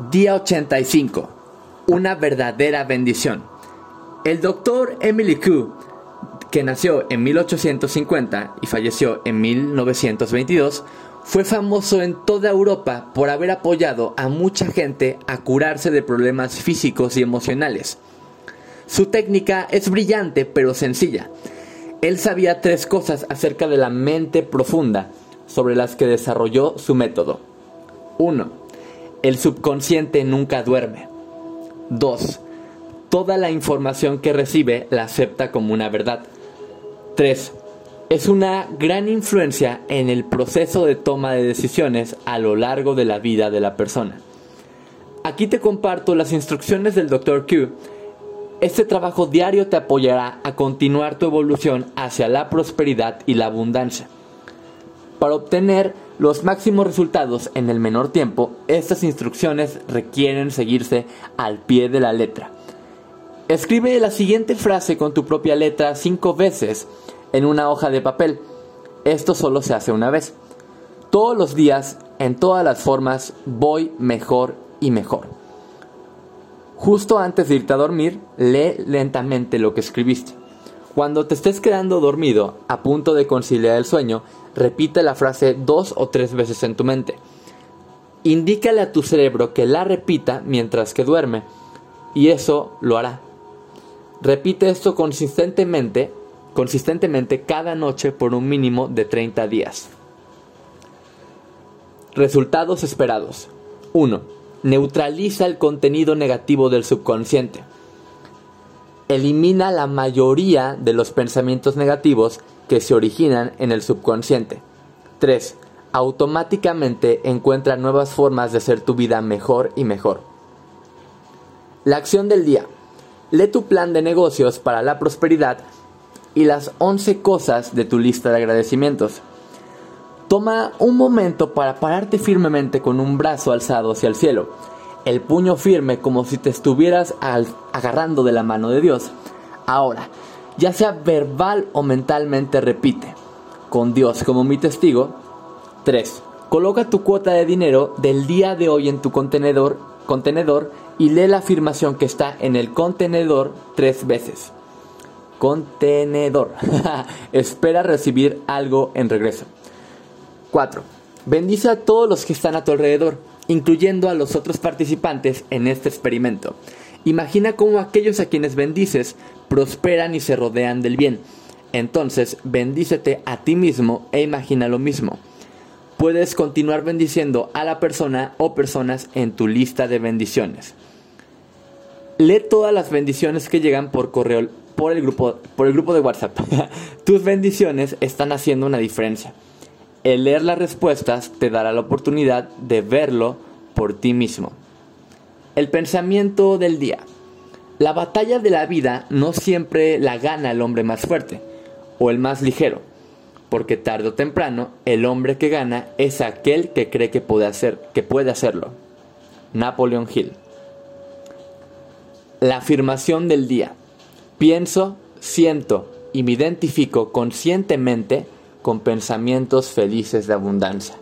Día 85. Una verdadera bendición. El doctor Emily Q, que nació en 1850 y falleció en 1922, fue famoso en toda Europa por haber apoyado a mucha gente a curarse de problemas físicos y emocionales. Su técnica es brillante pero sencilla. Él sabía tres cosas acerca de la mente profunda sobre las que desarrolló su método. 1. El subconsciente nunca duerme. 2. Toda la información que recibe la acepta como una verdad. 3. Es una gran influencia en el proceso de toma de decisiones a lo largo de la vida de la persona. Aquí te comparto las instrucciones del Dr. Q. Este trabajo diario te apoyará a continuar tu evolución hacia la prosperidad y la abundancia. Para obtener los máximos resultados en el menor tiempo, estas instrucciones requieren seguirse al pie de la letra. Escribe la siguiente frase con tu propia letra cinco veces en una hoja de papel. Esto solo se hace una vez. Todos los días, en todas las formas, voy mejor y mejor. Justo antes de irte a dormir, lee lentamente lo que escribiste. Cuando te estés quedando dormido, a punto de conciliar el sueño, repite la frase dos o tres veces en tu mente. Indícale a tu cerebro que la repita mientras que duerme, y eso lo hará. Repite esto consistentemente, consistentemente cada noche por un mínimo de 30 días. Resultados esperados. 1. Neutraliza el contenido negativo del subconsciente. Elimina la mayoría de los pensamientos negativos que se originan en el subconsciente. 3. Automáticamente encuentra nuevas formas de hacer tu vida mejor y mejor. La acción del día. Lee tu plan de negocios para la prosperidad y las 11 cosas de tu lista de agradecimientos. Toma un momento para pararte firmemente con un brazo alzado hacia el cielo, el puño firme como si te estuvieras agarrando de la mano de Dios. Ahora, ya sea verbal o mentalmente, repite, con Dios como mi testigo. 3. Coloca tu cuota de dinero del día de hoy en tu contenedor, contenedor y lee la afirmación que está en el contenedor tres veces. Contenedor. Espera recibir algo en regreso. 4. Bendice a todos los que están a tu alrededor, incluyendo a los otros participantes en este experimento. Imagina cómo aquellos a quienes bendices prosperan y se rodean del bien. Entonces, bendícete a ti mismo e imagina lo mismo. Puedes continuar bendiciendo a la persona o personas en tu lista de bendiciones. Lee todas las bendiciones que llegan por correo por el grupo, por el grupo de WhatsApp. Tus bendiciones están haciendo una diferencia. El leer las respuestas te dará la oportunidad de verlo por ti mismo. El pensamiento del día. La batalla de la vida no siempre la gana el hombre más fuerte o el más ligero, porque tarde o temprano el hombre que gana es aquel que cree que puede, hacer, que puede hacerlo. Napoleon Hill. La afirmación del día. Pienso, siento y me identifico conscientemente con pensamientos felices de abundancia.